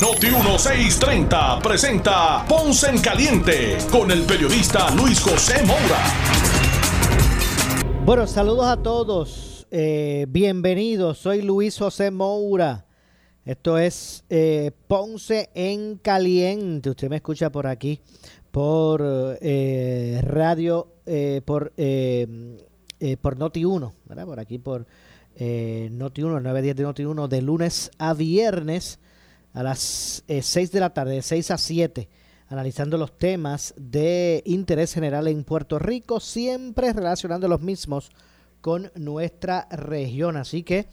Noti 1630 presenta Ponce en Caliente con el periodista Luis José Moura. Bueno, saludos a todos. Eh, bienvenidos. Soy Luis José Moura. Esto es eh, Ponce en Caliente. Usted me escucha por aquí por eh, radio, por, por Noti 1, ¿verdad? por aquí por Noti 1, 910 de Noti 1, de lunes a viernes a las 6 de la tarde, de 6 a 7, analizando los temas de interés general en Puerto Rico, siempre relacionando los mismos con nuestra región. Así que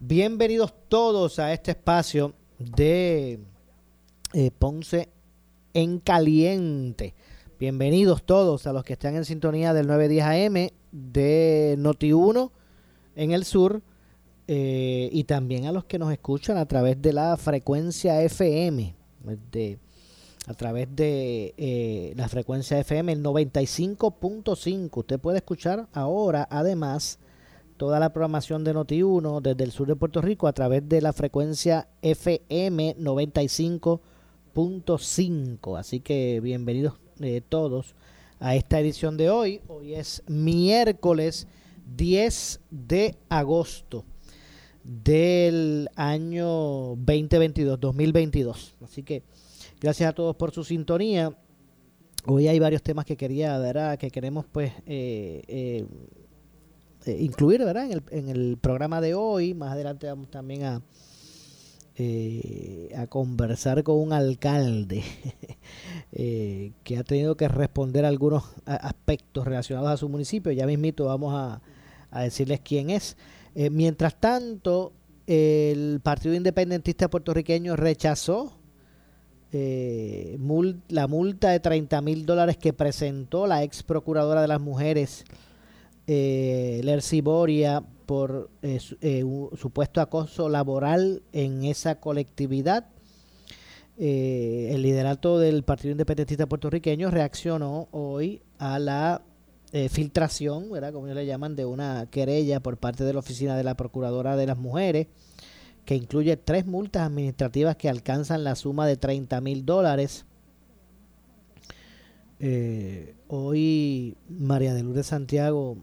bienvenidos todos a este espacio de Ponce en caliente. Bienvenidos todos a los que están en sintonía del 910 AM de Noti1 en el sur eh, y también a los que nos escuchan a través de la frecuencia FM, de, a través de eh, la frecuencia FM, el 95.5. Usted puede escuchar ahora, además, toda la programación de Noti1 desde el sur de Puerto Rico a través de la frecuencia FM 95.5 cinco Así que bienvenidos eh, todos a esta edición de hoy. Hoy es miércoles 10 de agosto del año 2022, 2022. Así que gracias a todos por su sintonía. Hoy hay varios temas que quería, ¿verdad? Que queremos pues eh, eh, incluir, ¿verdad? En el, en el programa de hoy. Más adelante vamos también a eh, a conversar con un alcalde eh, que ha tenido que responder algunos aspectos relacionados a su municipio. Ya mismito vamos a, decirles quién es. Eh, mientras tanto, el Partido Independentista puertorriqueño rechazó la multa de 30 mil dólares que presentó la ex procuradora de las mujeres, Lercy Boria, por eh, eh, supuesto acoso laboral en esa colectividad. Eh, el liderato del Partido Independentista puertorriqueño reaccionó hoy a la filtración, ¿verdad? como ellos le llaman, de una querella por parte de la Oficina de la Procuradora de las Mujeres, que incluye tres multas administrativas que alcanzan la suma de 30 mil dólares. hoy María de Lourdes Santiago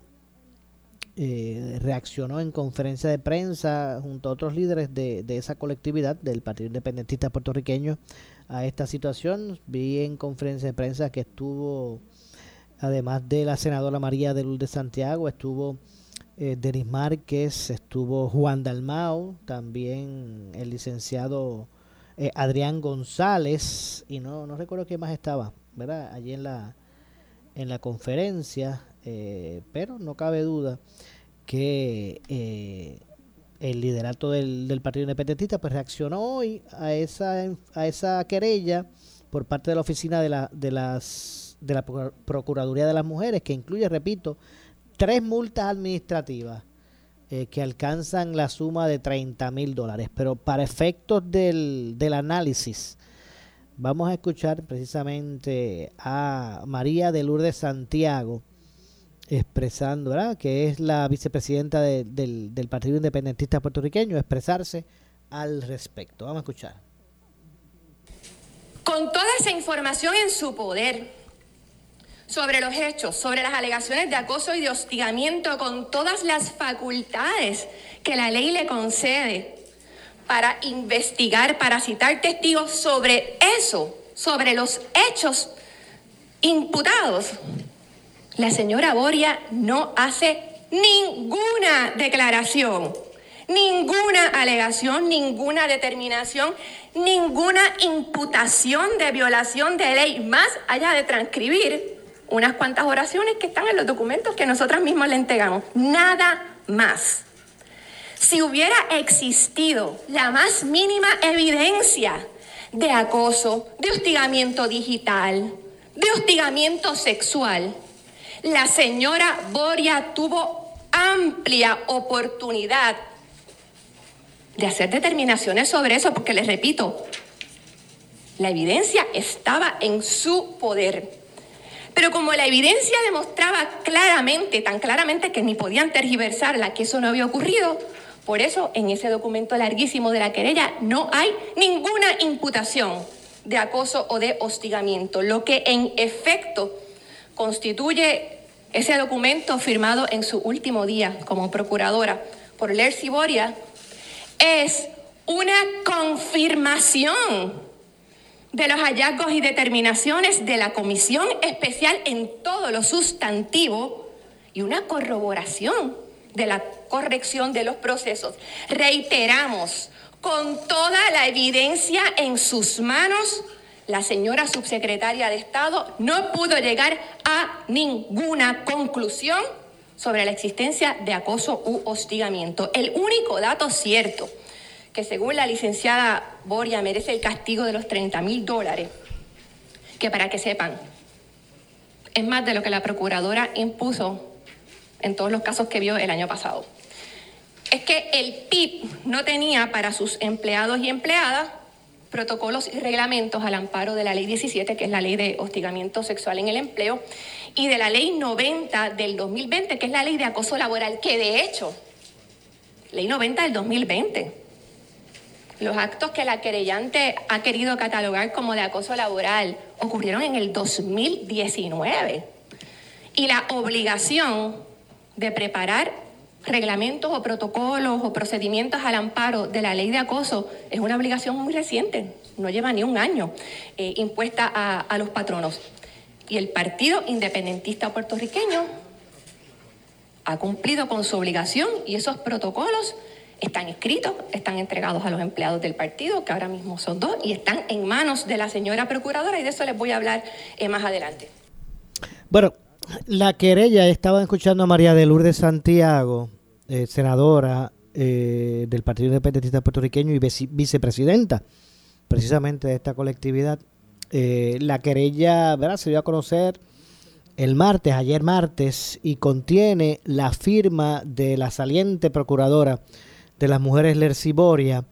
eh, reaccionó en conferencia de prensa junto a otros líderes de, esa colectividad del Partido Independentista puertorriqueño a esta situación. Vi en conferencia de prensa que estuvo, además de la senadora María de Lourdes Santiago, estuvo eh, Denis Márquez, estuvo Juan Dalmao, también el licenciado eh, Adrián González, y no, no recuerdo quién más estaba, ¿verdad? Allí en la, en la conferencia, eh, pero no cabe duda que eh, el liderato del, Partido Independentista pues reaccionó hoy a esa, a esa querella por parte de la oficina de la, de las de la Procuraduría de las Mujeres, que incluye, repito, tres multas administrativas eh, que alcanzan la suma de 30 mil dólares. Pero para efectos del, del análisis, vamos a escuchar precisamente a María de Lourdes Santiago, expresando, ¿verdad? que es la vicepresidenta del, del Partido Independentista puertorriqueño, expresarse al respecto. Vamos a escuchar. Con toda esa información en su poder sobre los hechos, sobre las alegaciones de acoso y de hostigamiento, con todas las facultades que la ley le concede para investigar, para citar testigos sobre eso, sobre los hechos imputados, la señora Boria no hace ninguna declaración, ninguna alegación, ninguna determinación, ninguna imputación de violación de ley, más allá de transcribir unas cuantas oraciones que están en los documentos que nosotras mismas le entregamos. Nada más. Si hubiera existido la más mínima evidencia de acoso, de hostigamiento digital, de hostigamiento sexual, la señora Boria tuvo amplia oportunidad de hacer determinaciones sobre eso, porque les repito, la evidencia estaba en su poder. Pero como la evidencia demostraba claramente, tan claramente que ni podían tergiversarla, que eso no había ocurrido, por eso en ese documento larguísimo de la querella no hay ninguna imputación de acoso o de hostigamiento, lo que en efecto constituye ese documento firmado en su último día como procuradora por Lercy Boria es una confirmación de los hallazgos y determinaciones de la Comisión Especial en todo lo sustantivo y una corroboración de la corrección de los procesos. Reiteramos, con toda la evidencia en sus manos, la señora subsecretaria de Estado no pudo llegar a ninguna conclusión sobre la existencia de acoso u hostigamiento. El único dato cierto que según la licenciada Boria merece el castigo de los 30 mil dólares, que para que sepan, es más de lo que la procuradora impuso en todos los casos que vio el año pasado. Es que el PIB no tenía para sus empleados y empleadas protocolos y reglamentos al amparo de la ley 17, que es la ley de hostigamiento sexual en el empleo, y de la ley 90 del 2020, que es la ley de acoso laboral, que de hecho, ley 90 del 2020, los actos que la querellante ha querido catalogar como de acoso laboral ocurrieron en el 2019. Y la obligación de preparar reglamentos o protocolos o procedimientos al amparo de la ley de acoso es una obligación muy reciente, no lleva ni un año eh, impuesta a, a los patronos. Y el Partido Independentista Puertorriqueño ha cumplido con su obligación y esos protocolos están escritos, están entregados a los empleados del partido, que ahora mismo son dos, y están en manos de la señora procuradora, y de eso les voy a hablar eh, más adelante. Bueno, la querella, estaba escuchando a María de Lourdes Santiago, eh, senadora eh, del Partido Independentista Puertorriqueño y vicepresidenta precisamente de esta colectividad. la querella ¿verdad? se dio a conocer el martes, ayer martes, y contiene la firma de la saliente procuradora de las mujeres Lerciboria.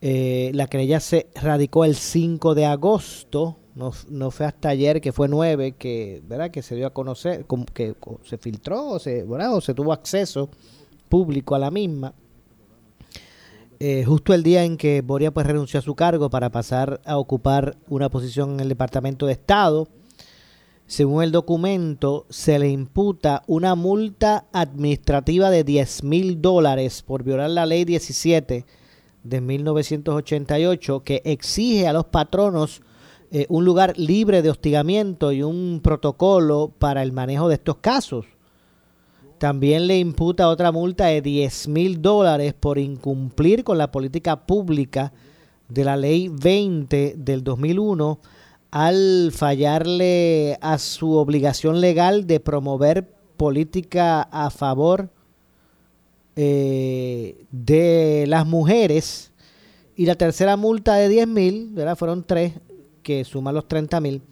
Eh, la querella se radicó el 5 de agosto, no, fue hasta ayer que fue 9 que, ¿verdad? que se dio a conocer, que se filtró o se, o se tuvo acceso público a la misma. Eh, justo el día en que Boria pues renunció a su cargo para pasar a ocupar una posición en el Departamento de Estado. Según el documento, se le imputa una multa administrativa de 10 mil dólares por violar la ley 17 de 1988 que exige a los patronos eh, un lugar libre de hostigamiento y un protocolo para el manejo de estos casos. También le imputa otra multa de 10 mil dólares por incumplir con la política pública de la ley 20 del 2001 al fallarle a su obligación legal de promover política a favor eh, de las mujeres. Y la tercera multa de 10 mil, fueron tres, que suman los 30 mil,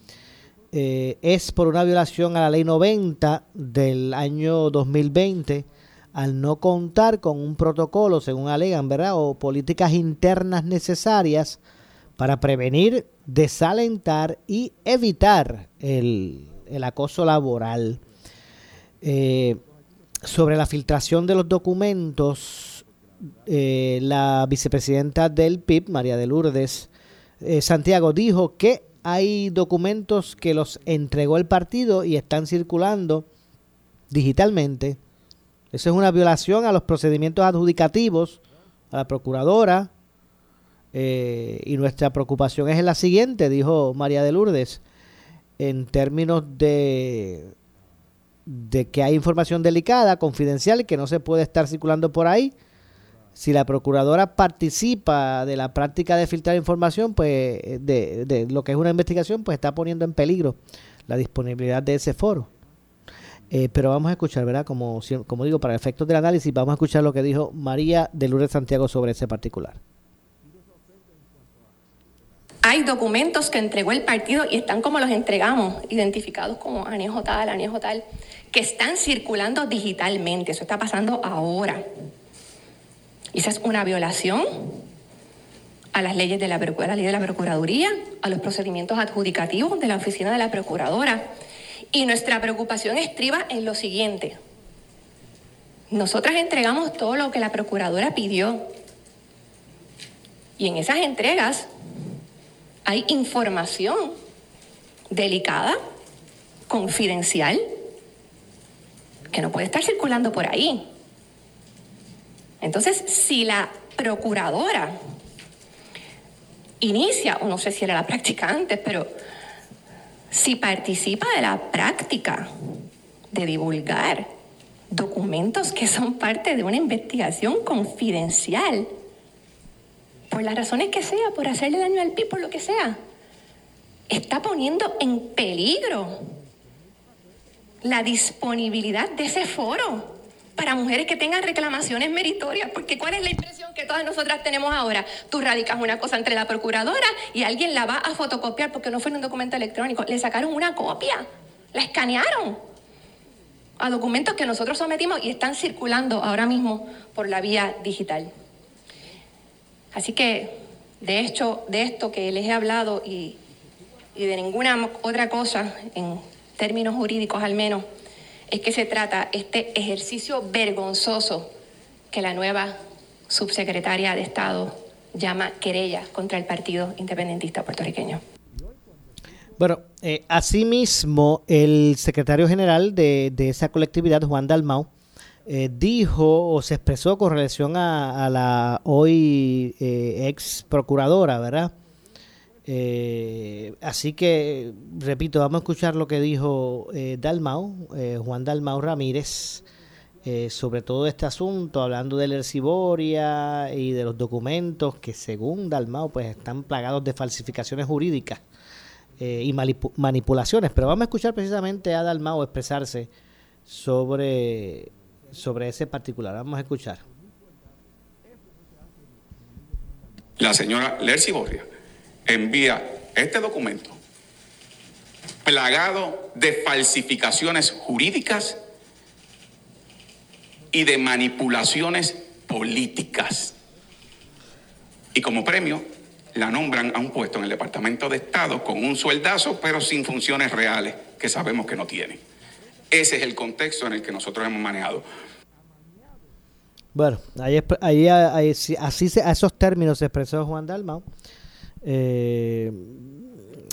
eh, es por una violación a la ley 90 del año 2020 al no contar con un protocolo, según alegan, ¿verdad? O políticas internas necesarias para prevenir, desalentar y evitar el, acoso laboral. Eh, sobre la filtración de los documentos, eh, la vicepresidenta del PIB, María de Lourdes eh, Santiago, dijo que hay documentos que los entregó el partido y están circulando digitalmente. Eso es una violación a los procedimientos adjudicativos, a la procuradora, eh, y nuestra preocupación es la siguiente, dijo María de Lourdes, en términos de, de que hay información delicada, confidencial, que no se puede estar circulando por ahí. Si la procuradora participa de la práctica de filtrar información, pues de, de lo que es una investigación, pues está poniendo en peligro la disponibilidad de ese foro. Eh, pero vamos a escuchar, ¿verdad? Como, como digo, para efectos del análisis, vamos a escuchar lo que dijo María de Lourdes Santiago sobre ese particular hay documentos que entregó el partido y están como los entregamos, identificados como anejo tal, anejo tal, que están circulando digitalmente. Eso está pasando ahora. Y esa es una violación a las leyes de la, la ley de la Procuraduría, a los procedimientos adjudicativos de la Oficina de la Procuradora. Y nuestra preocupación estriba en lo siguiente. Nosotras entregamos todo lo que la Procuradora pidió. Y en esas entregas hay información delicada, confidencial, que no puede estar circulando por ahí. Entonces, si la procuradora inicia, o no sé si era la práctica antes, pero si participa de la práctica de divulgar documentos que son parte de una investigación confidencial, por las razones que sea, por hacerle daño al PIB, por lo que sea, está poniendo en peligro la disponibilidad de ese foro para mujeres que tengan reclamaciones meritorias, porque ¿cuál es la impresión que todas nosotras tenemos ahora? Tú radicas una cosa entre la procuradora y alguien la va a fotocopiar porque no fue en un documento electrónico, le sacaron una copia, la escanearon a documentos que nosotros sometimos y están circulando ahora mismo por la vía digital. Así que de hecho, de esto que les he hablado y, de ninguna otra cosa, en términos jurídicos al menos, es que se trata este ejercicio vergonzoso que la nueva subsecretaria de Estado llama querella contra el Partido Independentista Puertorriqueño. Bueno, eh, asimismo, el secretario general de, esa colectividad, Juan Dalmau, eh, dijo o se expresó con relación a, la hoy eh, ex procuradora, ¿verdad? Eh, así que, repito, vamos a escuchar lo que dijo Dalmau, Juan Dalmau Ramírez, sobre todo este asunto, hablando de la Erciboria y de los documentos que, según Dalmau, pues están plagados de falsificaciones jurídicas y manipulaciones. Pero vamos a escuchar precisamente a Dalmau expresarse sobre, sobre ese particular. Vamos a escuchar. La señora Lercy Borria envía este documento plagado de falsificaciones jurídicas y de manipulaciones políticas. Y como premio, la nombran a un puesto en el Departamento de Estado con un sueldazo, pero sin funciones reales, que sabemos que no tiene. Ese es el contexto en el que nosotros hemos manejado. Bueno, ahí, ahí, así se, a esos términos se expresó Juan Dalmau eh,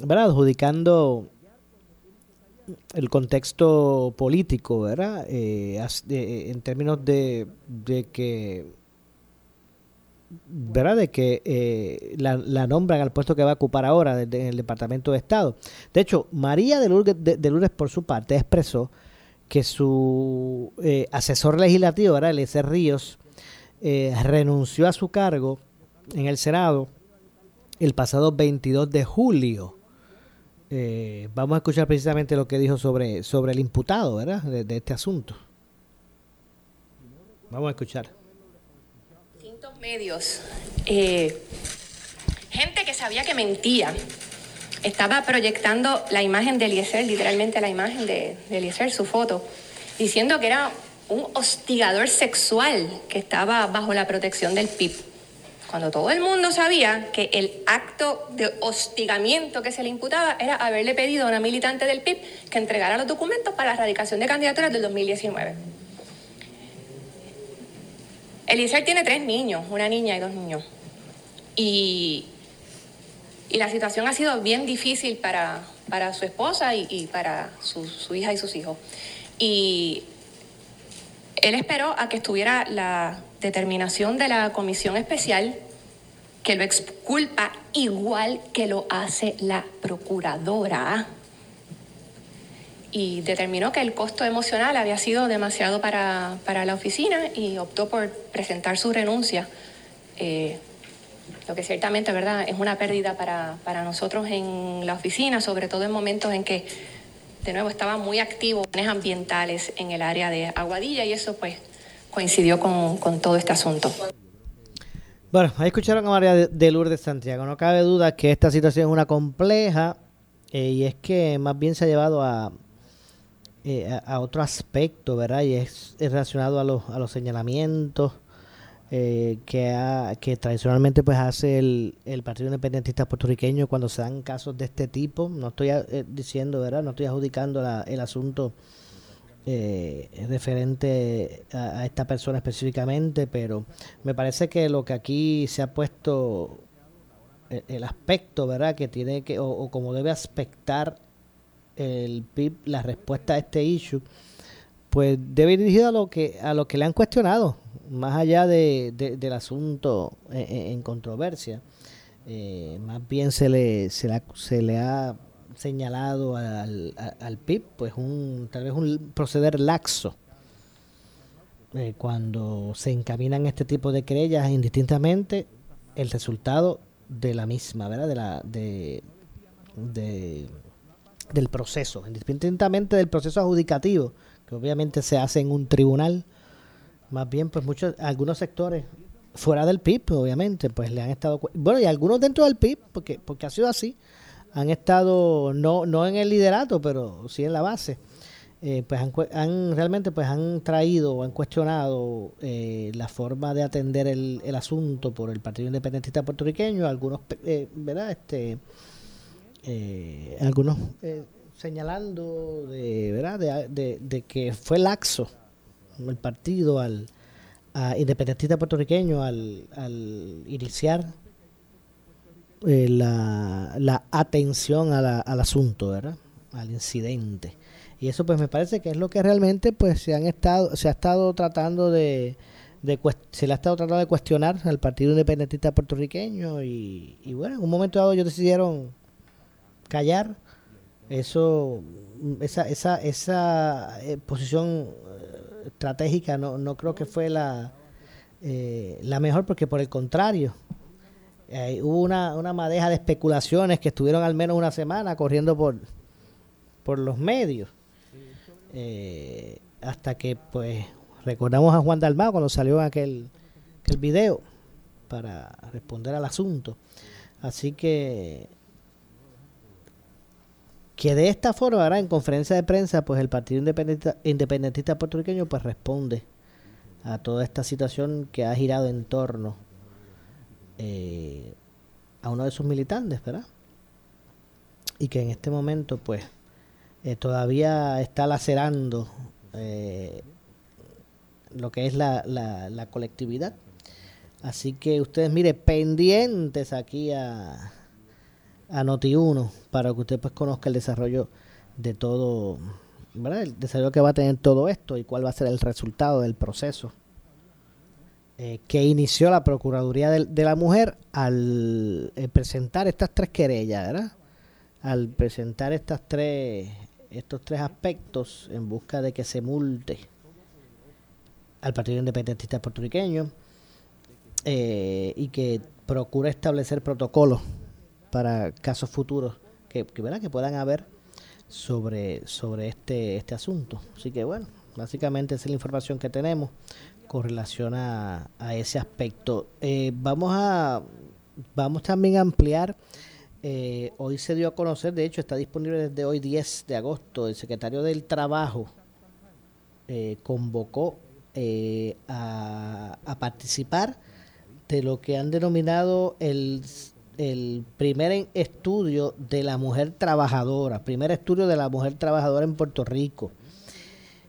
¿verdad? adjudicando el contexto político, ¿verdad? Eh, en términos de, que, ¿verdad? De que eh, la, nombran al puesto que va a ocupar ahora en el Departamento de Estado. De hecho, María de, Lourdes por su parte, expresó que su eh, asesor legislativo, ¿verdad? Eliezer Ríos, renunció a su cargo en el Senado el pasado 22 de julio. Eh, vamos a escuchar precisamente lo que dijo sobre, sobre el imputado, ¿verdad? De, este asunto. Vamos a escuchar. Distintos medios. Eh, gente que sabía que mentía. Estaba proyectando la imagen de Eliezer, literalmente la imagen de, de Eliezer, su foto, diciendo que era un hostigador sexual que estaba bajo la protección del PIB cuando todo el mundo sabía que el acto de hostigamiento que se le imputaba era haberle pedido a una militante del PIB que entregara los documentos para la erradicación de candidaturas del 2019. Eliezer tiene tres niños, una niña y dos niños. Y, la situación ha sido bien difícil para, para su esposa y, para su, su hija y sus hijos. Y él esperó a que estuviera la determinación de la comisión especial que lo exculpa igual que lo hace la procuradora y determinó que el costo emocional había sido demasiado para, la oficina y optó por presentar su renuncia. Eh, lo que ciertamente ¿verdad? es una pérdida para, para, nosotros en la oficina, sobre todo en momentos en que, de nuevo, estaba muy activo en ambientales en el área de Aguadilla y eso pues coincidió con, todo este asunto. Bueno, ahí escucharon a María de Lourdes Santiago. No cabe duda que esta situación es una compleja eh, y es que más bien se ha llevado a, eh, a, otro aspecto, ¿verdad? Y es, relacionado a los, a los señalamientos eh, que, ha, que tradicionalmente pues hace el, el Partido Independentista puertorriqueño cuando se dan casos de este tipo. No estoy diciendo, ¿verdad? No estoy adjudicando el asunto eh, referente a, esta persona específicamente, pero me parece que lo que aquí se ha puesto e, el, aspecto, ¿verdad? Que tiene que, o, como debe aspectar el PIB la respuesta a este issue, pues debe ir dirigido a lo que, a lo que le han cuestionado, más allá de, del asunto en, controversia. Eh, más bien se le, se, se le ha señalado al, al, PIB, pues un tal vez un proceder laxo. Eh, cuando se encaminan este tipo de querellas indistintamente, el resultado de la misma, ¿verdad? De la, de, del proceso, indistintamente del proceso adjudicativo, que obviamente se hace en un tribunal, más bien pues muchos, algunos sectores fuera del PIB, obviamente, pues le han estado, bueno, y algunos dentro del PIB, porque, porque ha sido así, han estado no, no en el liderato, pero sí en la base. Eh, pues han, realmente pues han traído o han cuestionado eh, la forma de atender el, asunto por el Partido Independentista puertorriqueño, algunos, eh, ¿verdad? Este, algunos señalando de, ¿verdad? De, que fue laxo el partido al independentista puertorriqueño al, al iniciar eh, la, la, atención al asunto, ¿verdad? Al incidente. Y eso pues me parece que es lo que realmente pues se han estado se ha estado tratando de, se le ha estado tratando de cuestionar al Partido Independentista puertorriqueño y, bueno, en un momento dado ellos decidieron callar eso esa esa esa eh, posición estratégica no, no creo que fue la la mejor porque por el contrario eh, hubo una, una madeja de especulaciones que estuvieron al menos una semana corriendo por, por los medios. Eh, hasta que, pues, recordamos a Juan Dalmao cuando salió aquel, aquel video para responder al asunto. Así que que de esta forma, ahora en conferencia de prensa, pues el Partido Independentista, Puertorriqueño pues responde a toda esta situación que ha girado en torno eh, a uno de sus militantes, ¿verdad? Y que en este momento, pues, eh, todavía está lacerando eh, lo que es la, la, colectividad. Así que ustedes, mire, pendientes aquí a, a Noti1 para que usted pues conozca el desarrollo de todo, ¿verdad? El desarrollo que va a tener todo esto y cuál va a ser el resultado del proceso eh, que inició la Procuraduría de, la Mujer al eh, presentar estas tres querellas, ¿verdad? Al presentar estas tres, estos tres aspectos en busca de que se multe al Partido Independentista puertorriqueño eh, y que procure establecer protocolos para casos futuros que, que, ¿verdad? que puedan haber sobre, sobre este, este asunto. Así que bueno, básicamente esa es la información que tenemos con relación a, ese aspecto. Eh, vamos a vamos también a ampliar. Eh, hoy se dio a conocer, de hecho está disponible desde hoy 10 de agosto, el secretario del Trabajo eh, convocó a, a, participar de lo que han denominado el, el primer estudio de la mujer trabajadora, primer estudio de la mujer trabajadora en Puerto Rico.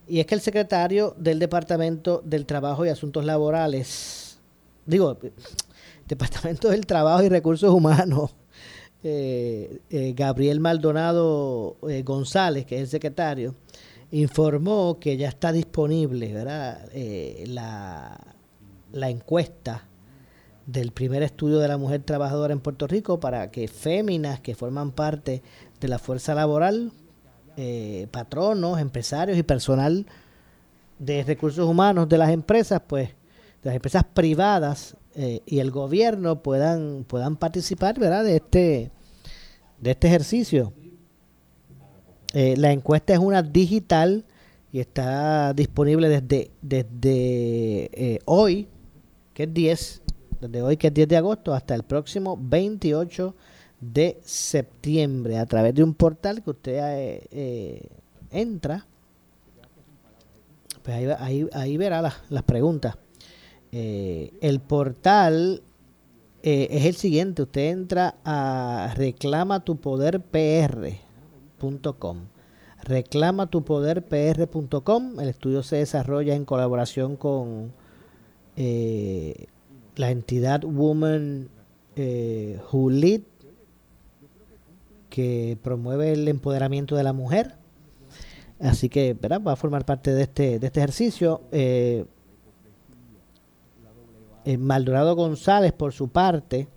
Y es que el secretario del Departamento del Trabajo y Asuntos Laborales, digo, Departamento del Trabajo y Recursos Humanos, eh, eh, Gabriel Maldonado eh, González, que es el secretario, informó que ya está disponible ¿verdad? La, la encuesta del primer estudio de la mujer trabajadora en Puerto Rico para que féminas que forman parte de la fuerza laboral eh, patronos, empresarios y personal de recursos humanos de las empresas, pues de las empresas privadas eh, y el gobierno puedan puedan participar, ¿verdad? De este de este ejercicio. Eh, la encuesta es una digital y está disponible desde desde hoy, que es 10 desde hoy que es 10 de agosto hasta el próximo 28 de septiembre a través de un portal que usted eh, eh, entra. Pues ahí, ahí, verá las, las preguntas. Eh, el portal es el siguiente. Usted entra a reclamatupoderpr.com. Reclamatupoderpr.com. El estudio se desarrolla en colaboración con la entidad Woman Who Lead que promueve el empoderamiento de la mujer. Así que va a formar parte de este, de este ejercicio. Eh, eh, Maldonado González, por su parte,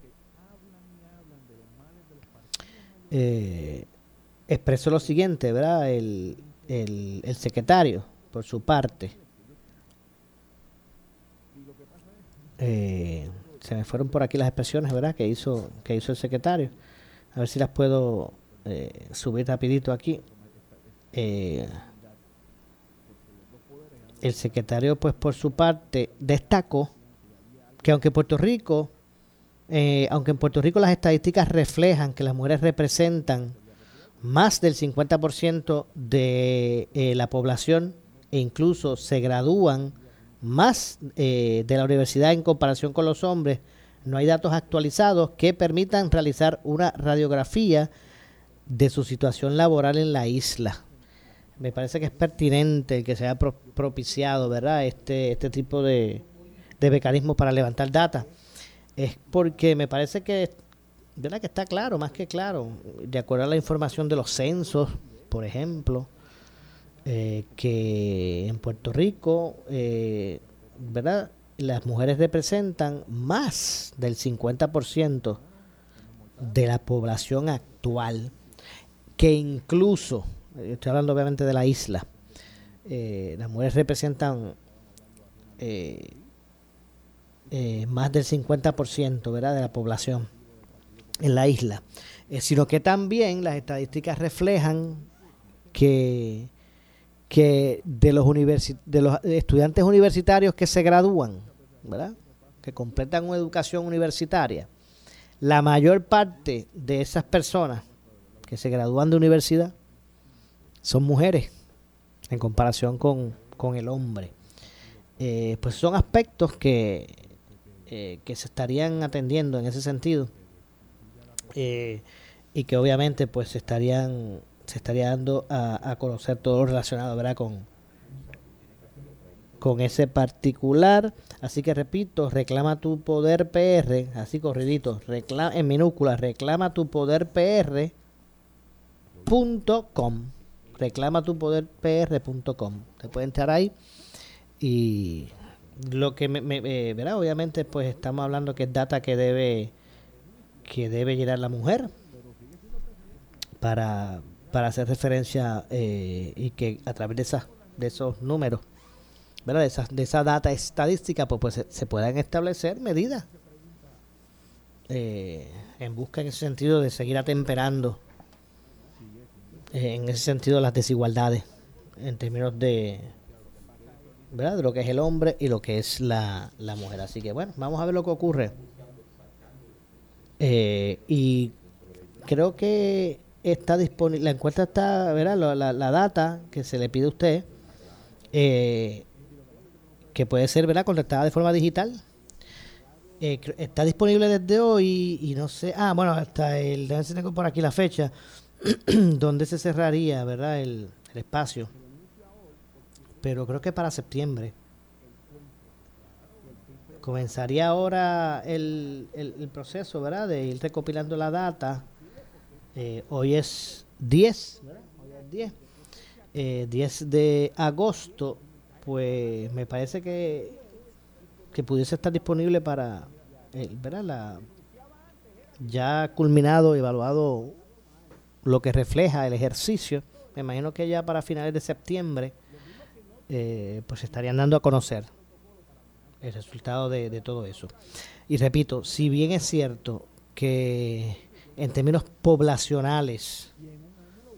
eh, expresó lo siguiente, ¿verdad? El, el, el, secretario, por su parte. Se me fueron por aquí las expresiones, ¿verdad? Que hizo, que hizo el secretario. A ver si las puedo eh, subir rapidito aquí. Eh, el secretario, pues por su parte, destacó que aunque Puerto Rico, eh, aunque en Puerto Rico las estadísticas reflejan que las mujeres representan más del 50% de la población e incluso se gradúan más de la universidad en comparación con los hombres, no hay datos actualizados que permitan realizar una radiografía de su situación laboral en la isla. Me parece que es pertinente que se haya propiciado, ¿verdad? Este, este tipo de, de mecanismos para levantar data. Es porque me parece que, ¿verdad? Que está claro, más que claro, de acuerdo a la información de los censos, por ejemplo, eh, que en Puerto Rico, eh, ¿verdad? las mujeres representan más del 50% de la población actual, que incluso, estoy hablando obviamente de la isla, eh, las mujeres representan eh, eh, más del 50% ¿verdad? de la población en la isla, sino que también las estadísticas reflejan que, que de los, de los estudiantes universitarios que se gradúan, ¿verdad? que completan una educación universitaria, la mayor parte de esas personas que se gradúan de universidad son mujeres en comparación con, el hombre. Eh, pues son aspectos que, eh, que se estarían atendiendo en ese sentido eh, y que obviamente pues estarían se estaría dando a, conocer todo lo relacionado ¿verdad? con con ese particular. Así que repito, reclama tu poder PR, así corridito, reclama, en minúsculas, reclama tu poder PR.com. Reclama tu poder PR.com. Te puede entrar ahí y lo que me, me eh, verá, obviamente, pues estamos hablando que es data que debe que debe llenar la mujer para, para hacer referencia eh, y que a través de esas de esos números de, esa, de esa data estadística, pues, pues se, puedan establecer medidas eh, en busca en ese sentido de seguir atemperando eh, en ese sentido las desigualdades en términos de ¿verdad? de lo que es el hombre y lo que es la, la mujer. Así que bueno, vamos a ver lo que ocurre. Y creo que está disponible, la encuesta está, ¿verdad? La, la, data que se le pide a usted eh, que puede ser ¿verdad? contactada de forma digital. Eh, está disponible desde hoy y no sé, ah, bueno, hasta el, tengo por aquí la fecha, donde se cerraría, ¿verdad? El, espacio. Pero creo que para septiembre. Comenzaría ahora el, el, proceso, ¿verdad? De ir recopilando la data. Eh, hoy es 10, Hoy es 10. Eh, 10 de agosto pues me parece que, que pudiese estar disponible para, eh, ¿verdad? La, ya culminado, evaluado lo que refleja el ejercicio. Me imagino que ya para finales de septiembre, pues estarían dando a conocer el resultado de todo eso. Y repito, si bien es cierto que en términos poblacionales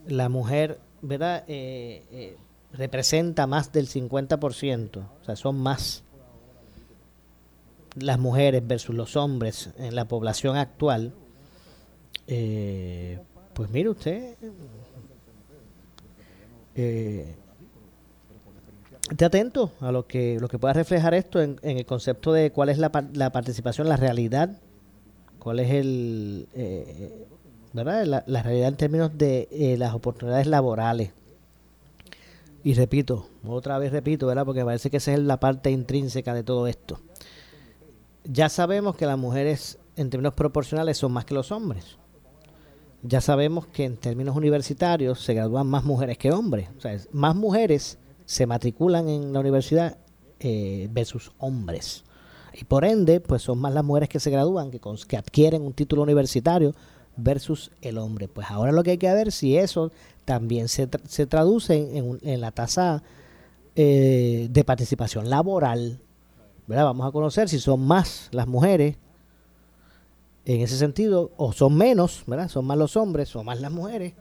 la mujer, ¿verdad? Eh, eh representa más del 50%, o sea, son más las mujeres versus los hombres en la población actual, eh, pues mire usted, eh, esté atento a lo que, lo que pueda reflejar esto en, el concepto de cuál es la, la, participación, la realidad, cuál es el, eh, ¿verdad? La, realidad en términos de eh, las oportunidades laborales. Y repito, otra vez repito, ¿verdad? Porque parece que esa es la parte intrínseca de todo esto. Ya sabemos que las mujeres en términos proporcionales son más que los hombres. Ya sabemos que en términos universitarios se gradúan más mujeres que hombres. O sea, más mujeres se matriculan en la universidad eh, versus hombres. Y por ende, pues son más las mujeres que se gradúan, que, que adquieren un título universitario versus el hombre. Pues ahora lo que hay que ver si eso también se, se traduce en, en, la tasa eh, de participación laboral. ¿verdad? Vamos a conocer si son más las mujeres en ese sentido, o son menos, ¿verdad? Son más los hombres o más las mujeres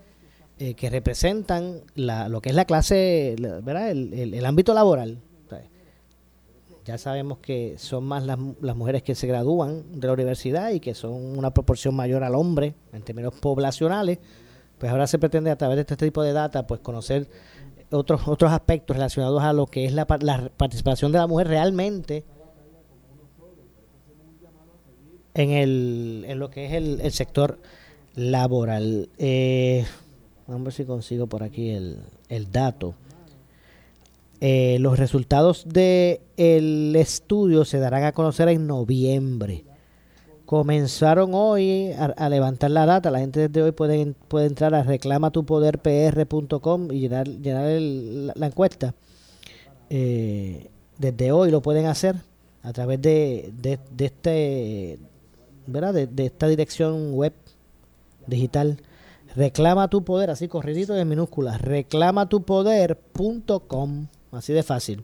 eh, que representan lo que es la clase, ¿verdad? El, ámbito laboral. Ya sabemos que son más las, las, mujeres que se gradúan de la universidad y que son una proporción mayor al hombre en términos poblacionales. Pues ahora se pretende a través de este tipo de data pues conocer otros otros aspectos relacionados a lo que es la, la participación de la mujer realmente en, el, en lo que es el, el sector laboral. Eh, Vamos a ver si consigo por aquí el, dato. Eh, los resultados del el estudio se darán a conocer en noviembre. Comenzaron hoy a, levantar la data. La gente desde hoy puede, puede entrar a reclamatupoderpr.com y llenar, llenar la, encuesta. Eh, desde hoy lo pueden hacer a través de, de, este, ¿verdad? De, de esta dirección web digital Reclama tu poder, así corridito en minúsculas, reclamatupoder.com, así de fácil.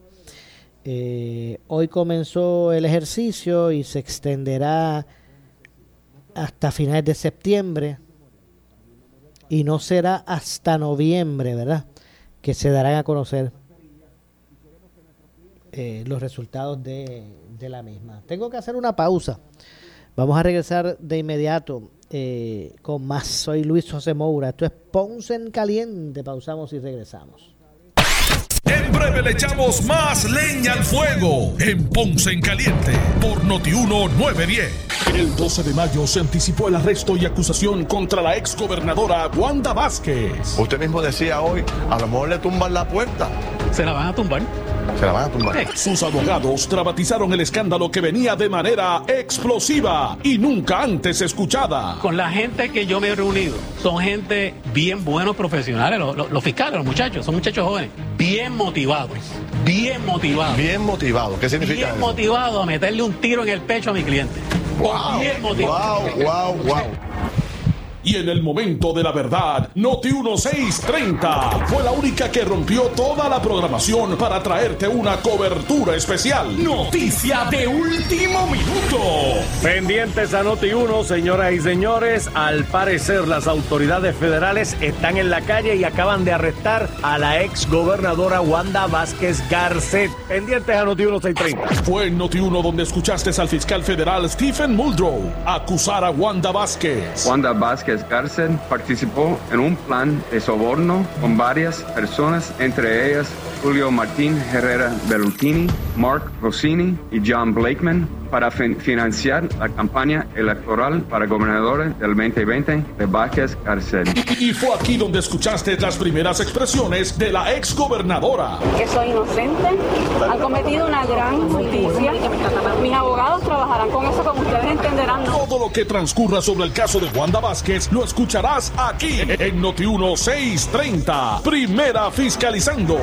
Eh, hoy comenzó el ejercicio y se extenderá hasta finales de septiembre y no será hasta noviembre, ¿verdad? Que se darán a conocer eh, los resultados de, de la misma. Tengo que hacer una pausa. Vamos a regresar de inmediato eh, con más. Soy Luis José Moura. Esto es Ponce en Caliente. Pausamos y regresamos. En breve le echamos más leña al fuego en Ponce en Caliente por Notiuno 910. El 12 de mayo se anticipó el arresto y acusación contra la ex gobernadora Wanda Vázquez. Usted mismo decía hoy, a lo mejor le tumban la puerta. ¿Se la van a tumbar? Se la van a tumbar. Sus abogados dramatizaron el escándalo que venía de manera explosiva y nunca antes escuchada. Con la gente que yo me he reunido, son gente bien buenos profesionales, los, fiscales, los muchachos, son muchachos jóvenes, bien motivados, bien motivados. Bien motivados, ¿qué significa Bien motivados a meterle un tiro en el pecho a mi cliente. Wow, bien motivados. Wow, wow, wow. Y en el momento de la verdad, Noti 1630 fue la única que rompió toda la programación para traerte una cobertura especial. Noticia de último minuto. Pendientes a Noti 1, señoras y señores, al parecer las autoridades federales están en la calle y acaban de arrestar a la ex gobernadora Wanda Vázquez Garcet. Pendientes a Noti 1630. Fue en Noti 1 donde escuchaste al fiscal federal Stephen Muldrow acusar a Wanda Vázquez. Wanda Vázquez Cárcel participó en un plan de soborno con varias personas, entre ellas Julio Martín Herrera Bellutini, Mark Rossini y John Blakeman, para financiar la campaña electoral para gobernadores del 2020 de Vázquez Cárcel. Y fue aquí donde escuchaste las primeras expresiones de la ex gobernadora. Que soy inocente, han cometido una gran justicia. Mis abogados trabajarán con eso como Todo lo que transcurra sobre el caso de Wanda Vázquez lo escucharás aquí en Noti 1630. Primera fiscalizando.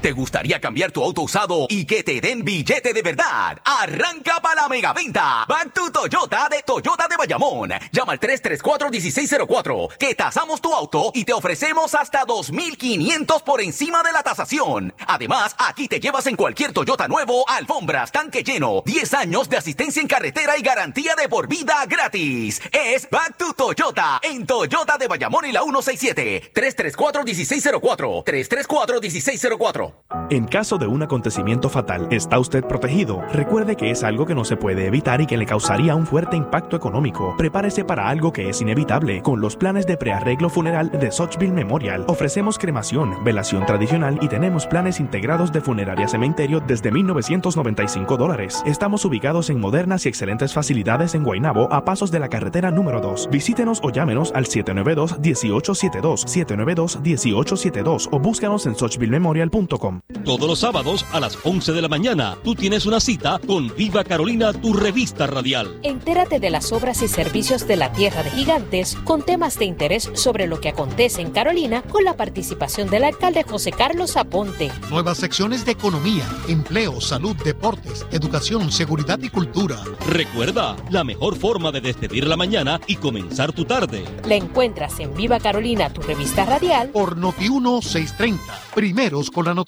¿Te gustaría cambiar tu auto usado y que te den billete de verdad? Arranca para la mega venta. Back to Toyota de Toyota de Bayamón. Llama al 334-1604 que tasamos tu auto y te ofrecemos hasta 2.500 por encima de la tasación. Además, aquí te llevas en cualquier Toyota nuevo alfombras, tanque lleno, 10 años de asistencia en carretera y garantía de por vida gratis. Es Back to Toyota en Toyota de Bayamón y la 167. 334-1604. 334-1604. En caso de un acontecimiento fatal, ¿está usted protegido? Recuerde que es algo que no se puede evitar y que le causaría un fuerte impacto económico. Prepárese para algo que es inevitable. Con los planes de prearreglo funeral de Sochville Memorial, ofrecemos cremación, velación tradicional y tenemos planes integrados de funeraria cementerio desde 1995 dólares. Estamos ubicados en modernas y excelentes facilidades en Guaynabo, a pasos de la carretera número 2. Visítenos o llámenos al 792-1872, 792-1872 o búscanos en sochvillememorial.com. Todos los sábados a las 11 de la mañana, tú tienes una cita con Viva Carolina, tu revista radial. Entérate de las obras y servicios de la Tierra de Gigantes con temas de interés sobre lo que acontece en Carolina con la participación del alcalde José Carlos Aponte. Nuevas secciones de economía, empleo, salud, deportes, educación, seguridad y cultura. Recuerda, la mejor forma de despedir la mañana y comenzar tu tarde. La encuentras en Viva Carolina, tu revista radial. Por Noti 1630, primeros con la noticia.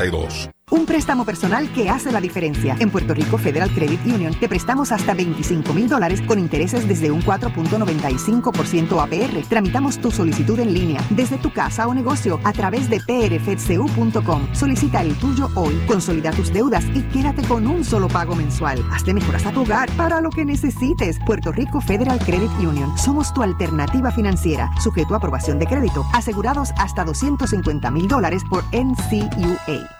32. Un préstamo personal que hace la diferencia. En Puerto Rico Federal Credit Union te prestamos hasta 25 mil dólares con intereses desde un 4.95% APR. Tramitamos tu solicitud en línea desde tu casa o negocio a través de prfcu.com. Solicita el tuyo hoy, consolida tus deudas y quédate con un solo pago mensual. Hazte mejoras a tu hogar para lo que necesites. Puerto Rico Federal Credit Union. Somos tu alternativa financiera, sujeto a aprobación de crédito, asegurados hasta 250 mil dólares por NCUA.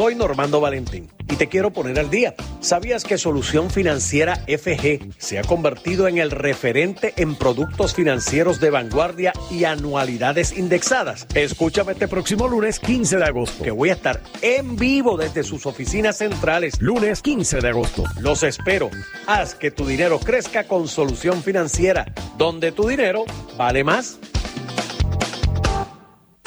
Soy Normando Valentín y te quiero poner al día. ¿Sabías que Solución Financiera FG se ha convertido en el referente en productos financieros de vanguardia y anualidades indexadas? Escúchame este próximo lunes 15 de agosto, que voy a estar en vivo desde sus oficinas centrales. Lunes 15 de agosto. Los espero. Haz que tu dinero crezca con Solución Financiera, donde tu dinero vale más.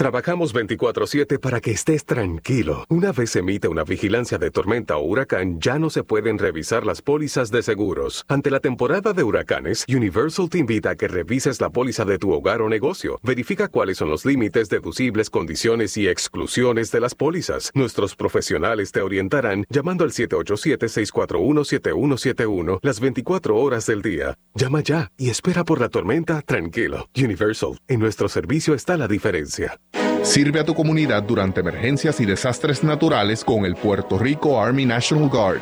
Trabajamos 24/7 para que estés tranquilo. Una vez emite una vigilancia de tormenta o huracán, ya no se pueden revisar las pólizas de seguros. Ante la temporada de huracanes, Universal te invita a que revises la póliza de tu hogar o negocio. Verifica cuáles son los límites, deducibles, condiciones y exclusiones de las pólizas. Nuestros profesionales te orientarán llamando al 787-641-7171 las 24 horas del día. Llama ya y espera por la tormenta tranquilo. Universal, en nuestro servicio está la diferencia. Sirve a tu comunidad durante emergencias y desastres naturales con el Puerto Rico Army National Guard.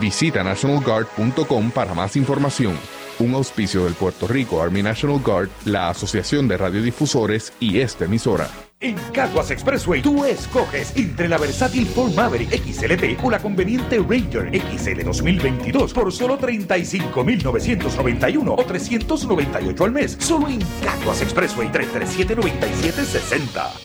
Visita nationalguard.com para más información. Un auspicio del Puerto Rico Army National Guard, la Asociación de Radiodifusores y esta emisora. En Caguas Expressway tú escoges entre la versátil Ford Maverick XLT o la conveniente Ranger XL 2022 por solo 35,991 o 398 al mes. Solo en Caguas Expressway 337-9760.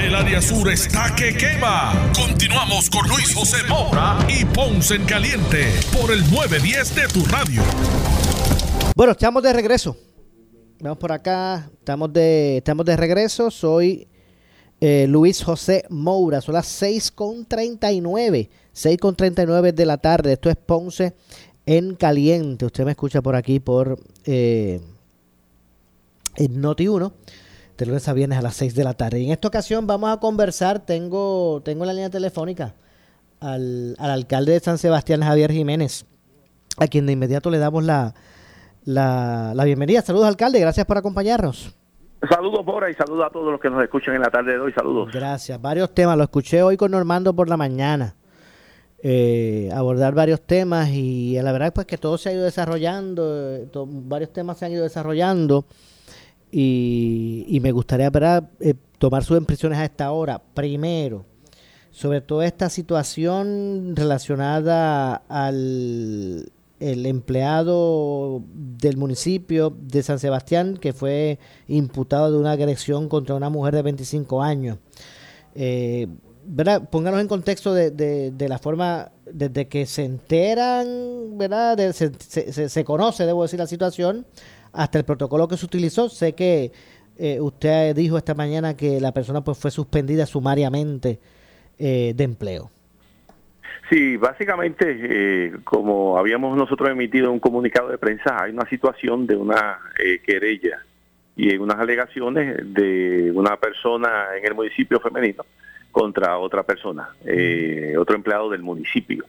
El área sur está que quema. Continuamos con Luis José Moura y Ponce en Caliente por el 910 de tu radio. Bueno, estamos de regreso. Vamos por acá. Estamos de, estamos de regreso. Soy eh, Luis José Moura. Son las 6.39. 6.39 de la tarde. Esto es Ponce en Caliente. Usted me escucha por aquí por eh, Noti1. De lunes a viernes a las 6 de la tarde. Y en esta ocasión vamos a conversar. Tengo, tengo la línea telefónica al, al alcalde de San Sebastián, Javier Jiménez, a quien de inmediato le damos la, la, la bienvenida. Saludos, alcalde. Gracias por acompañarnos. Saludos, Bora, y saludos a todos los que nos escuchan en la tarde de hoy. Saludos. Gracias. Varios temas. Lo escuché hoy con Normando por la mañana. Eh, abordar varios temas y la verdad pues que todo se ha ido desarrollando, eh, to- varios temas se han ido desarrollando y, y me gustaría ¿verdad? Eh, tomar sus impresiones a esta hora. Primero, sobre toda esta situación relacionada al el empleado del municipio de San Sebastián que fue imputado de una agresión contra una mujer de 25 años. Eh, ¿verdad? Pónganos en contexto de, de, la forma, desde que se enteran, ¿verdad? De- se- se- se conoce, debo decir, la situación, hasta el protocolo que se utilizó. Sé que eh, usted dijo esta mañana que la persona pues fue suspendida sumariamente eh, de empleo. Sí, básicamente, eh, como habíamos nosotros emitido un comunicado de prensa, hay una situación de una querella y unas alegaciones de una persona en el municipio femenino contra otra persona, otro empleado del municipio.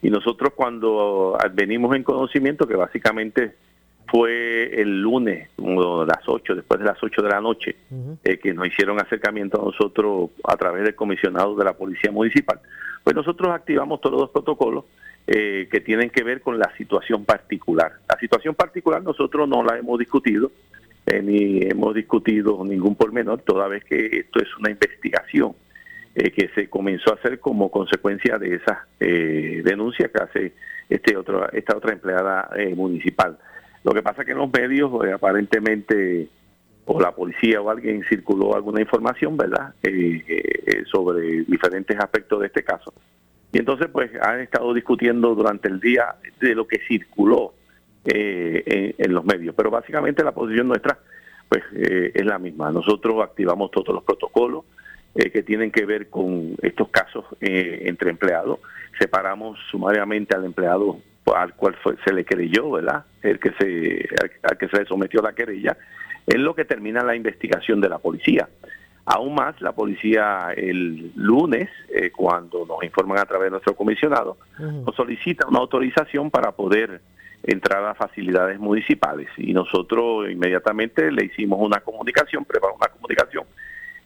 Y nosotros cuando venimos en conocimiento, que básicamente fue el lunes, como las 8, después de las 8 de la noche, eh, que nos hicieron acercamiento a nosotros a través del comisionado de la Policía Municipal, pues nosotros activamos todos los protocolos eh, que tienen que ver con la situación particular. La situación particular nosotros no la hemos discutido, eh, ni hemos discutido ningún pormenor, toda vez que esto es una investigación eh, que se comenzó a hacer como consecuencia de esa eh, denuncia que hace este otro, esta otra empleada eh, municipal. Lo que pasa que en los medios eh, aparentemente o la policía o alguien circuló alguna información, ¿verdad?, Eh, eh, sobre diferentes aspectos de este caso. Y entonces, pues, han estado discutiendo durante el día de lo que circuló eh, en, en los medios. Pero básicamente la posición nuestra, pues, eh, es la misma. Nosotros activamos todos los protocolos eh, que tienen que ver con estos casos eh, entre empleados. Separamos sumariamente al empleado al cual fue- se le creyó, ¿verdad? El que se, al, al que se le sometió la querella, es lo que termina la investigación de la policía. Aún más, la policía el lunes, eh, cuando nos informan a través de nuestro comisionado, nos solicita una autorización para poder entrar a facilidades municipales y nosotros inmediatamente le hicimos una comunicación, preparamos una comunicación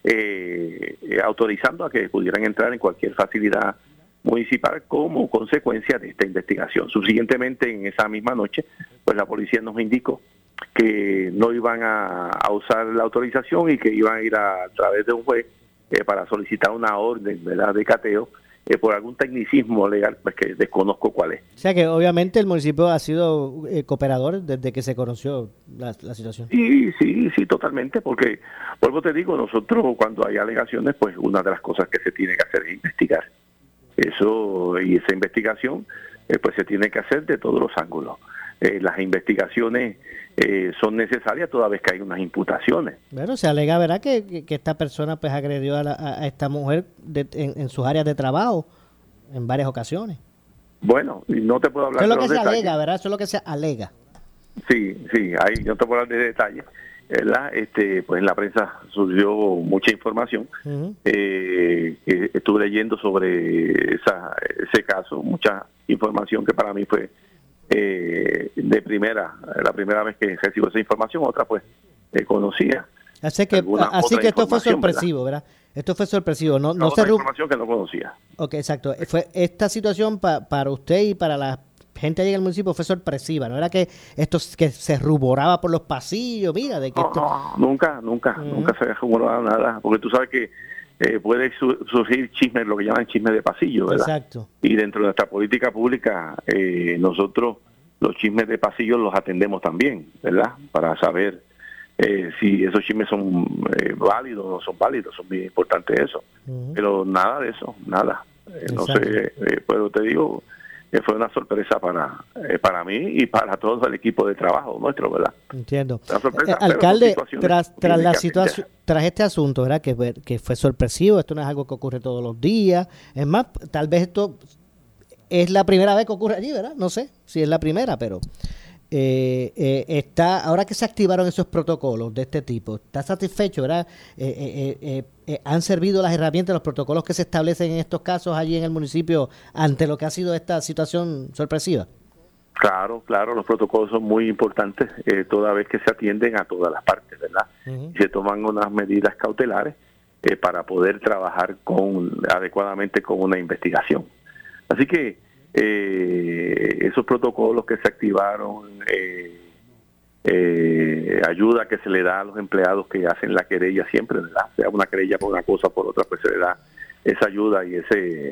eh, eh, autorizando a que pudieran entrar en cualquier facilidad municipal como consecuencia de esta investigación. Subsiguientemente, en esa misma noche, pues la policía nos indicó que no iban a, a usar la autorización y que iban a ir a, través de un juez eh, para solicitar una orden ¿verdad? de cateo eh, por algún tecnicismo legal pues que desconozco cuál es. O sea que obviamente el municipio ha sido eh, cooperador desde que se conoció la, la situación. Sí, sí, sí, totalmente, porque, vuelvo te digo, nosotros cuando hay alegaciones, pues una de las cosas que se tiene que hacer es investigar. Eso, y esa investigación, eh, pues se tiene que hacer de todos los ángulos. Eh, las investigaciones eh, son necesarias toda vez que hay unas imputaciones. Bueno, se alega, ¿verdad?, que, que- esta persona pues agredió a, la- a- esta mujer de- en, en sus áreas de trabajo en varias ocasiones. Bueno, no te puedo hablar Eso es de lo que se detalles. alega, ¿verdad? Eso es lo que se alega. Sí, sí, ahí no te puedo hablar de detalles. ¿Verdad? Este, pues en la prensa surgió mucha información. Eh, que estuve leyendo sobre esa, ese caso, mucha información que para mí fue eh, de primera, la primera vez que recibo esa información, otra pues eh, conocía. Así que, así que esto fue sorpresivo, ¿verdad? Esto fue sorpresivo, no, no otra se información que no conocía. Ok, exacto. Fue esta situación pa- para usted y para la gente allá en el municipio fue sorpresiva, no era que esto que se ruboraba por los pasillos, mira, de que No, esto... no, nunca, nunca, nunca se ha rumorado nada, porque tú sabes que eh, puede su- surgir chismes, lo que llaman chismes de pasillo, ¿verdad? Exacto. Y dentro de nuestra política pública, eh, nosotros los chismes de pasillo los atendemos también, ¿verdad? Para saber eh, si esos chismes son eh, válidos o no son válidos, son muy importantes eso. Pero nada de eso, nada. Eh, no sé, pero te digo, eh, fue una sorpresa para, eh, para mí y para todo el equipo de trabajo nuestro, ¿verdad? Entiendo. Sorpresa, Eh, alcalde, tras, tras la situación, tras este asunto, ¿verdad? Que, que fue sorpresivo, esto no es algo que ocurre todos los días. Es más, tal vez esto es la primera vez que ocurre allí, ¿verdad? No sé si es la primera, pero eh, eh, está ahora que se activaron esos protocolos de este tipo, ¿está satisfecho, verdad? Eh, eh, eh, eh, ¿Han servido las herramientas, los protocolos que se establecen en estos casos allí en el municipio ante lo que ha sido esta situación sorpresiva? Claro, claro, los protocolos son muy importantes toda vez que se atienden a todas las partes, ¿verdad? Y se toman unas medidas cautelares para poder trabajar con adecuadamente con una investigación. Así que eh, esos protocolos que se activaron, eh, eh, ayuda que se le da a los empleados que hacen la querella siempre, ¿verdad? Sea una querella por una cosa o por otra, pues se le da esa ayuda y ese,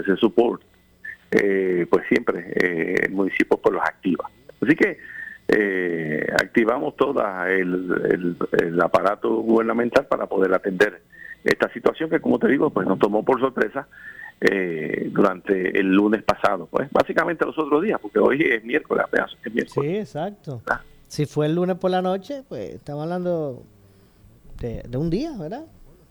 ese support eh, pues siempre eh, el municipio pues los activa. Así que activamos todo el, el, el aparato gubernamental para poder atender esta situación que como te digo pues nos tomó por sorpresa eh, durante el lunes pasado, pues básicamente los otros días, porque hoy es miércoles apenas, es miércoles. Sí, exacto. Si fue el lunes por la noche, pues estamos hablando de, de un día, ¿verdad?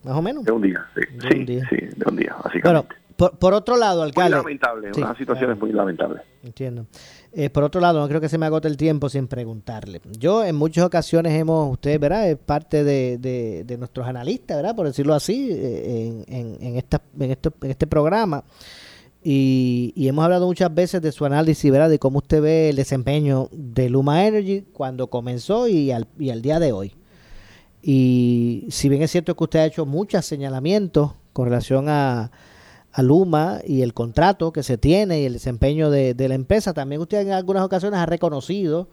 Más o menos. De un día, sí, De sí, un día. sí, de un día, básicamente. Bueno, por, por otro lado, muy alcalde. lamentable, Sí, una situación muy lamentable. Entiendo. Eh, por otro lado, no creo que se me agote el tiempo sin preguntarle. Yo en muchas ocasiones hemos, usted, ¿verdad? Es parte de, de- nuestros analistas, ¿verdad? Por decirlo así, eh, en, en, en, esta, en, esto- en este programa. Y, y hemos hablado muchas veces de su análisis, ¿verdad? De cómo usted ve el desempeño de Luma Energy cuando comenzó y al, y al día de hoy. Y si bien es cierto que usted ha hecho muchos señalamientos con relación a, a Luma y el contrato que se tiene y el desempeño de, de la empresa, también usted en algunas ocasiones ha reconocido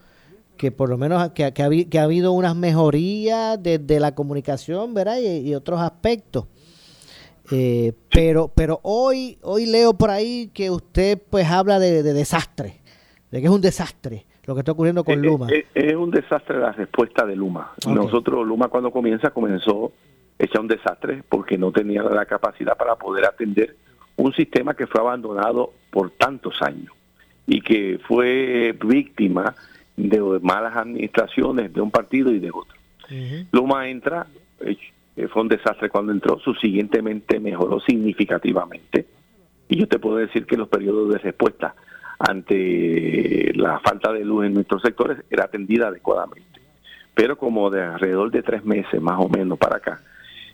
que por lo menos que, que ha, que ha habido unas mejorías desde la comunicación, ¿verdad? Y, y otros aspectos. Eh, pero pero hoy hoy leo por ahí que usted pues habla de, de desastre, de que es un desastre lo que está ocurriendo con Eh, Luma. eh, Es, un desastre la respuesta de Luma. Nosotros, Luma cuando comienza, comenzó hecha un desastre porque no tenía la capacidad para poder atender un sistema que fue abandonado por tantos años y que fue víctima de malas administraciones de un partido y de otro. Luma entra, eh, fue un desastre cuando entró, subsiguientemente mejoró significativamente. Y yo te puedo decir que los periodos de respuesta ante la falta de luz en nuestros sectores era atendida adecuadamente. Pero como de alrededor de tres meses más o menos para acá,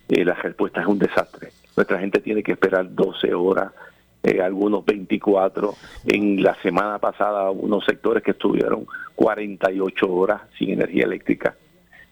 eh, la respuesta es un desastre. Nuestra gente tiene que esperar 12 horas, eh, algunos 24. En la semana pasada, unos sectores que estuvieron 48 horas sin energía eléctrica.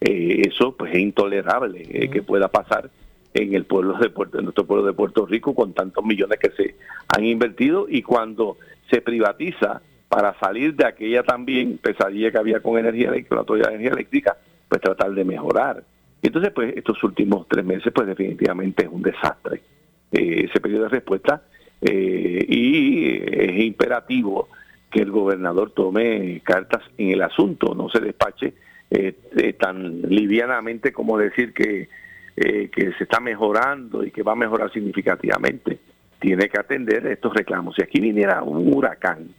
Eh, eso pues es intolerable eh, que pueda pasar en el pueblo de Puerto, en nuestro pueblo de Puerto Rico con tantos millones que se han invertido y cuando se privatiza para salir de aquella también pesadilla que había con energía eléctrica, la autoridad de energía eléctrica, pues tratar de mejorar. Entonces, pues estos últimos tres meses, pues definitivamente es un desastre eh, ese periodo de respuesta eh, y es imperativo que el gobernador tome cartas en el asunto, no se despache eh, tan livianamente como decir que, que se está mejorando y que va a mejorar significativamente. Tiene que atender estos reclamos. Si aquí viniera un huracán,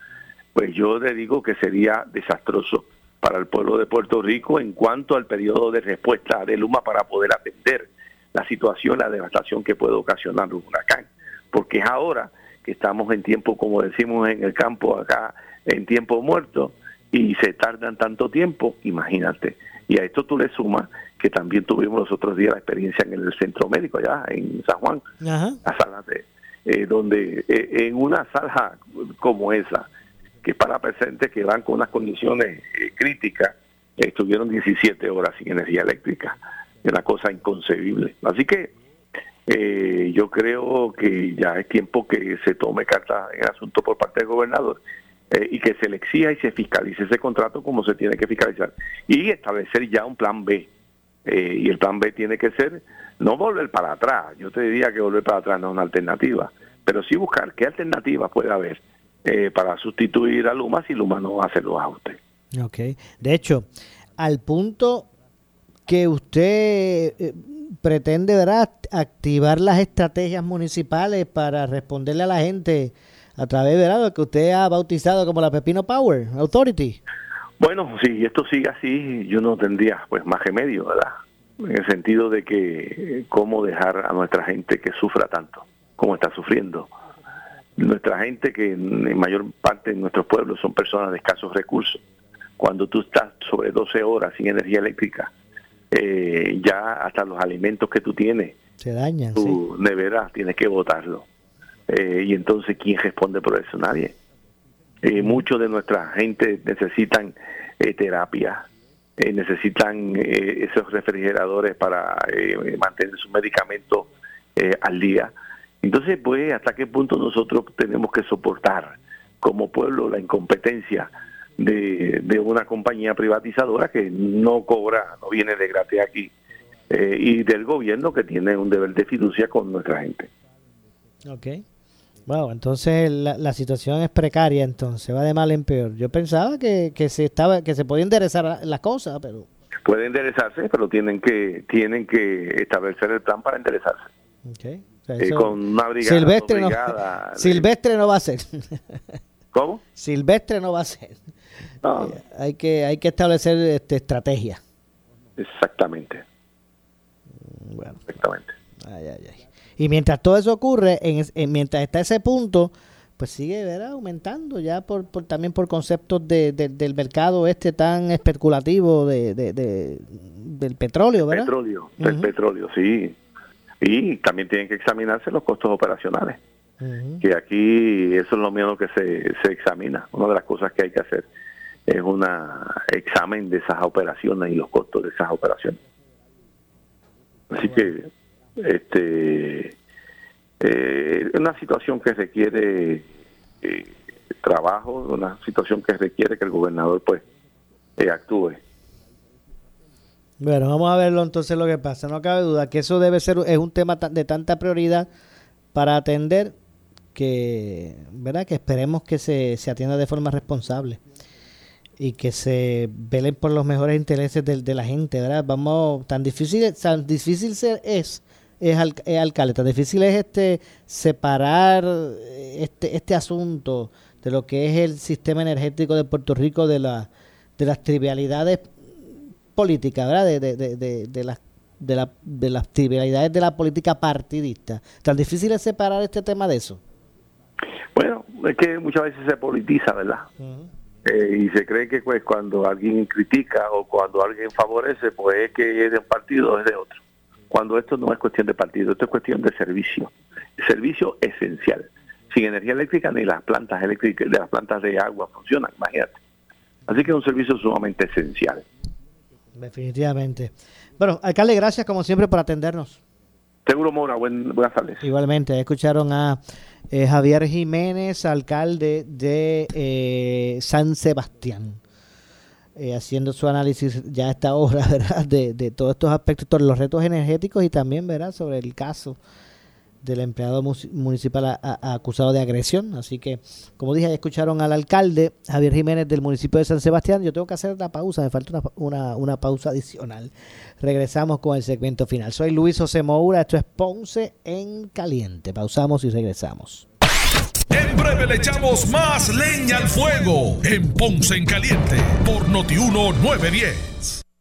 pues yo le digo que sería desastroso para el pueblo de Puerto Rico en cuanto al periodo de respuesta de Luma para poder atender la situación, la devastación que puede ocasionar un huracán. Porque es ahora que estamos en tiempo, como decimos en el campo acá, en tiempo muerto, y se tardan tanto tiempo, imagínate. Y a esto tú le sumas que también tuvimos los otros días la experiencia en el centro médico, allá en San Juan, Ajá. la sala de, eh, donde eh, en una sala como esa, que para presentes que van con unas condiciones eh, críticas, estuvieron 17 horas sin energía eléctrica. Es una cosa inconcebible. Así que eh, yo creo que ya es tiempo que se tome carta en el asunto por parte del gobernador eh, y que se le exija y se fiscalice ese contrato como se tiene que fiscalizar y establecer ya un plan B. Eh, y el plan B tiene que ser no volver para atrás. Yo te diría que volver para atrás no es una alternativa, pero sí buscar qué alternativa puede haber eh, para sustituir a Luma si Luma no hace los ajustes. Ok. De hecho, al punto que usted eh, pretende ¿verdad? activar las estrategias municipales para responderle a la gente a través de lo que usted ha bautizado como la Pepino Power Authority. Bueno, si esto sigue así, yo no tendría pues más remedio, ¿verdad? En el sentido de que eh, cómo dejar a nuestra gente que sufra tanto, como está sufriendo. Nuestra gente que en mayor parte de nuestros pueblos son personas de escasos recursos. Cuando tú estás sobre 12 horas sin energía eléctrica, eh, ya hasta los alimentos que tú tienes, se dañan, tu nevera, tienes que botarlo. Eh, y entonces, ¿quién responde por eso? Nadie. Eh, muchos de nuestra gente necesitan eh, terapia, necesitan esos refrigeradores para mantener sus medicamentos al día. Entonces, pues, ¿hasta qué punto nosotros tenemos que soportar como pueblo la incompetencia de, de una compañía privatizadora que no cobra, no viene de gratis aquí, y del gobierno que tiene un deber de fiducia con nuestra gente? Okay. Wow, entonces la, situación es precaria, entonces va de mal en peor. Yo pensaba que, que se estaba que se podía enderezar las cosas, pero puede enderezarse, pero tienen que tienen que establecer el plan para enderezarse. Okay. Con una brigada, silvestre, no, silvestre no va a ser. ¿Cómo? Silvestre no va a ser. No. Eh, hay que hay que establecer este, estrategia. Exactamente. Bueno. Exactamente. Ay, ay, ay. Y mientras todo eso ocurre, en, mientras está ese punto, pues sigue ¿verdad? aumentando ya por, por también por conceptos de, del mercado este tan especulativo de, del petróleo, ¿verdad? Petróleo, del petróleo, sí. Y también tienen que examinarse los costos operacionales. Que aquí eso es lo menos que se, se examina. Una de las cosas que hay que hacer es un examen de esas operaciones y los costos de esas operaciones. Así que este eh, una situación que requiere eh, trabajo, una situación que requiere que el gobernador pues eh, actúe. Bueno, vamos a verlo entonces lo que pasa. No cabe duda que eso debe ser es un tema de tanta prioridad para atender que, ¿verdad? Que esperemos que se, se atienda de forma responsable y que se velen por los mejores intereses de, la gente, ¿verdad? Vamos, tan difícil, tan difícil es es, al, alcalde, tan difícil es este separar este, este asunto de lo que es el sistema energético de Puerto Rico de, la, de las trivialidades políticas, ¿verdad? De, de, de, de, las de, la, de las trivialidades de la política partidista. ¿Tan difícil es separar este tema de eso? Bueno, es que muchas veces se politiza, ¿verdad? Eh, y se cree que pues cuando alguien critica o cuando alguien favorece, pues es que es de un partido o es de otro cuando esto no es cuestión de partido, esto es cuestión de servicio, servicio esencial. Sin energía eléctrica ni las plantas eléctricas, de las plantas de agua funcionan, imagínate. Así que es un servicio sumamente esencial. Definitivamente. Bueno, alcalde, gracias como siempre por atendernos. Seguro Mora, buenas tardes. Igualmente, escucharon a eh, Javier Jiménez, alcalde de eh, San Sebastián. Eh, haciendo su análisis ya a esta hora, ¿verdad? De, de todos estos aspectos, todos los retos energéticos y también, ¿verdad? Sobre el caso del empleado municipal acusado de agresión. Así que, como dije, ya escucharon al alcalde Javier Jiménez del municipio de San Sebastián. Yo tengo que hacer la pausa, me falta una, una, una pausa adicional. Regresamos con el segmento final. Soy Luis José Moura, esto es Ponce en Caliente. Pausamos y regresamos. En breve le echamos más leña al fuego en Ponce en Caliente por Notiuno 910.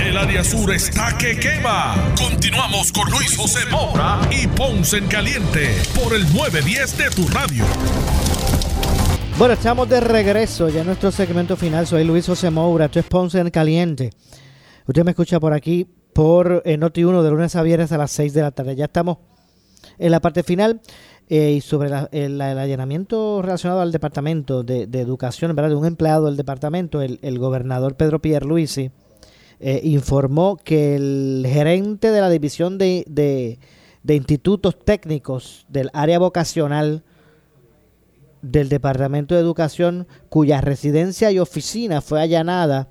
El área sur está que quema. Continuamos con Luis José Moura y Ponce en Caliente por el 910 de tu radio. Bueno, estamos de regreso ya en nuestro segmento final. Soy Luis José Moura, esto es Ponce en Caliente. Usted me escucha por aquí por eh, Noti1 de lunes a viernes a las 6 de la tarde. Ya estamos en la parte final eh, y sobre el, allanamiento relacionado al departamento de, educación, ¿verdad? De un empleado del departamento, el, el gobernador Pedro Pierluisi eh, informó que el gerente de la división de, de, institutos técnicos del área vocacional del Departamento de Educación cuya residencia y oficina fue allanada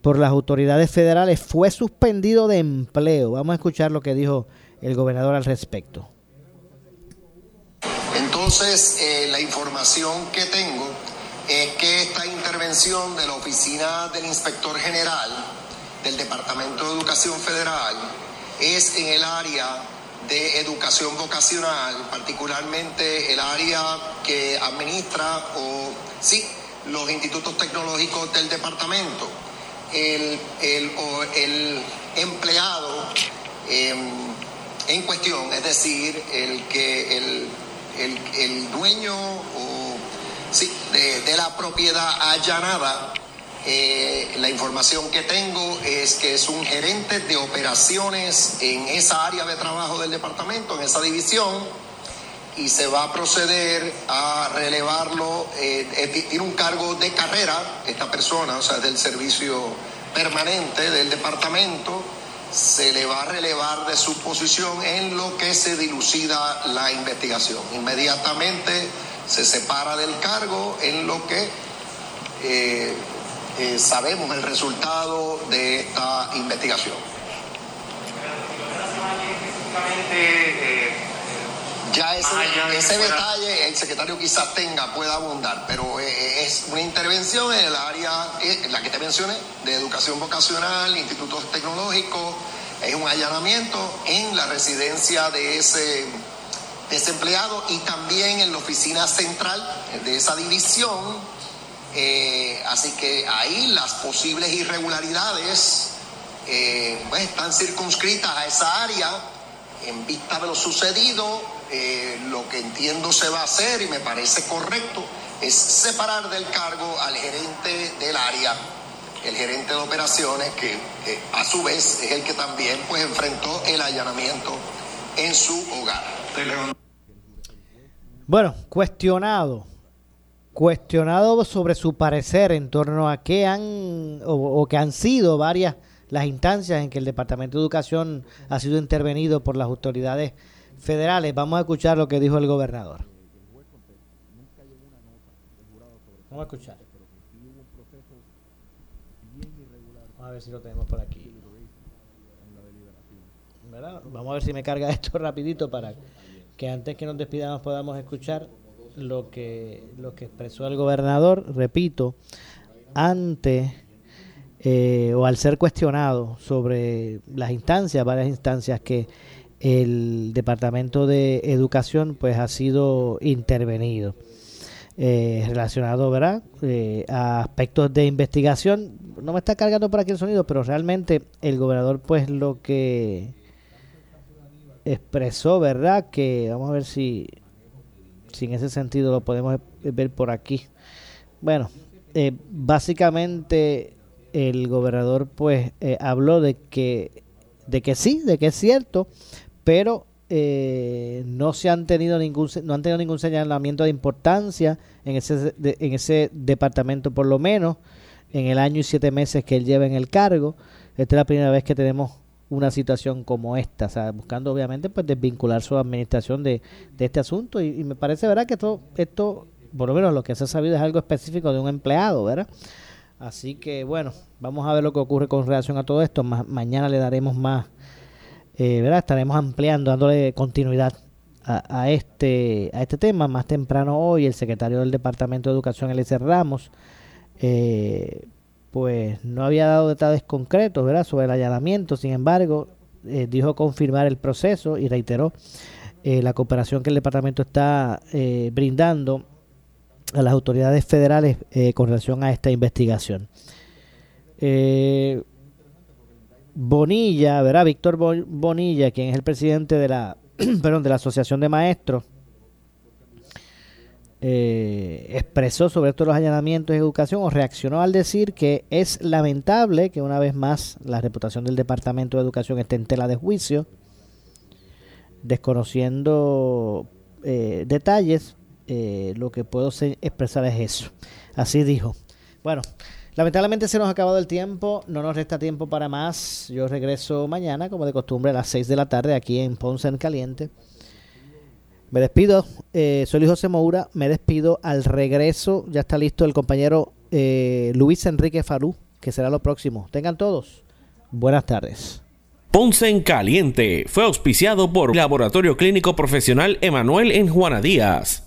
por las autoridades federales fue suspendido de empleo. Vamos a escuchar lo que dijo el gobernador al respecto. Entonces, eh, la información que tengo es que esta intervención de la oficina del inspector general del Departamento de Educación Federal es en el área de educación vocacional, particularmente el área que administra o sí, los institutos tecnológicos del departamento. El, el, empleado em, en cuestión, es decir, el que el, el dueño o, sí, de, de la propiedad allanada eh, la información que tengo es que es un gerente de operaciones en esa área de trabajo del departamento, en esa división, y se va a proceder a relevarlo. Eh, tiene un cargo de carrera, esta persona, o sea, del servicio permanente del departamento, se le va a relevar de su posición en lo que se dilucida la investigación. Inmediatamente se separa del cargo en lo que... Eh, eh, sabemos el resultado de esta investigación. Ya ese, detalle el secretario quizás tenga, pueda abundar, pero eh, es una intervención en el área, eh, la que te mencioné, de educación vocacional, institutos tecnológicos, es un allanamiento en la residencia de ese, de ese empleado y también en la oficina central de esa división eh, así que ahí las posibles irregularidades eh, pues están circunscritas a esa área en vista de lo sucedido. Eh, lo que entiendo se va a hacer y me parece correcto es separar del cargo al gerente del área, el gerente de operaciones, que a su vez es el que también pues enfrentó el allanamiento en su hogar. Bueno, cuestionado cuestionado sobre su parecer en torno a qué han o, que han sido varias las instancias en que el Departamento de Educación ha sido intervenido por las autoridades federales. Vamos a escuchar lo que dijo el gobernador. Vamos a escuchar. A ver si lo tenemos por aquí. Vamos a ver si me carga esto rapidito para que antes que nos despidamos podamos escuchar lo que, lo que expresó el gobernador, repito, ante eh, o al ser cuestionado sobre las instancias, varias instancias que el Departamento de Educación pues ha sido intervenido. Eh, relacionado ¿verdad? Eh, a aspectos de investigación. No me está cargando por aquí el sonido, pero realmente el gobernador pues lo que expresó, ¿verdad? Que vamos a ver si si en ese sentido lo podemos ver por aquí. Bueno, eh, básicamente el gobernador pues eh, habló de que de que sí, de que es cierto, pero eh, no se han tenido ningún no han tenido ningún señalamiento de importancia en ese en ese departamento por lo menos en el año y siete meses que él lleva en el cargo. Esta es la primera vez que tenemos una situación como esta, o sea, buscando obviamente pues desvincular su administración de, este asunto y, me parece verdad que esto, esto, por lo menos lo que se ha sabido es algo específico de un empleado, ¿verdad? Así que bueno, vamos a ver lo que ocurre con relación a todo esto, mañana le daremos más, eh, ¿verdad? Estaremos ampliando, dándole continuidad a, este, a este tema. Más temprano hoy el secretario del Departamento de Educación, Eliezer Ramos, eh, pues no había dado detalles concretos sobre el allanamiento, sin embargo, eh, dijo confirmar el proceso y reiteró eh, la cooperación que el departamento está eh, brindando a las autoridades federales con relación a esta investigación. Bonilla, ¿verdad? Víctor Bonilla, quien es el presidente de la, perdón, de la Asociación de Maestros, eh, expresó sobre estos los allanamientos de educación o reaccionó al decir que es lamentable que una vez más la reputación del Departamento de Educación esté en tela de juicio, desconociendo eh, detalles, eh, lo que puedo expresar es eso. Así dijo. Bueno, lamentablemente se nos ha acabado el tiempo, no nos resta tiempo para más. Yo regreso mañana, como de costumbre, a las 6 de la tarde aquí en Ponce en Caliente Me despido, eh, soy Luis José Moura, me despido al regreso, ya está listo el compañero eh, Luis Enrique Farú, que será lo próximo. Tengan todos, buenas tardes. Ponce en Caliente fue auspiciado por Laboratorio Clínico Profesional Emanuel en Juana Díaz.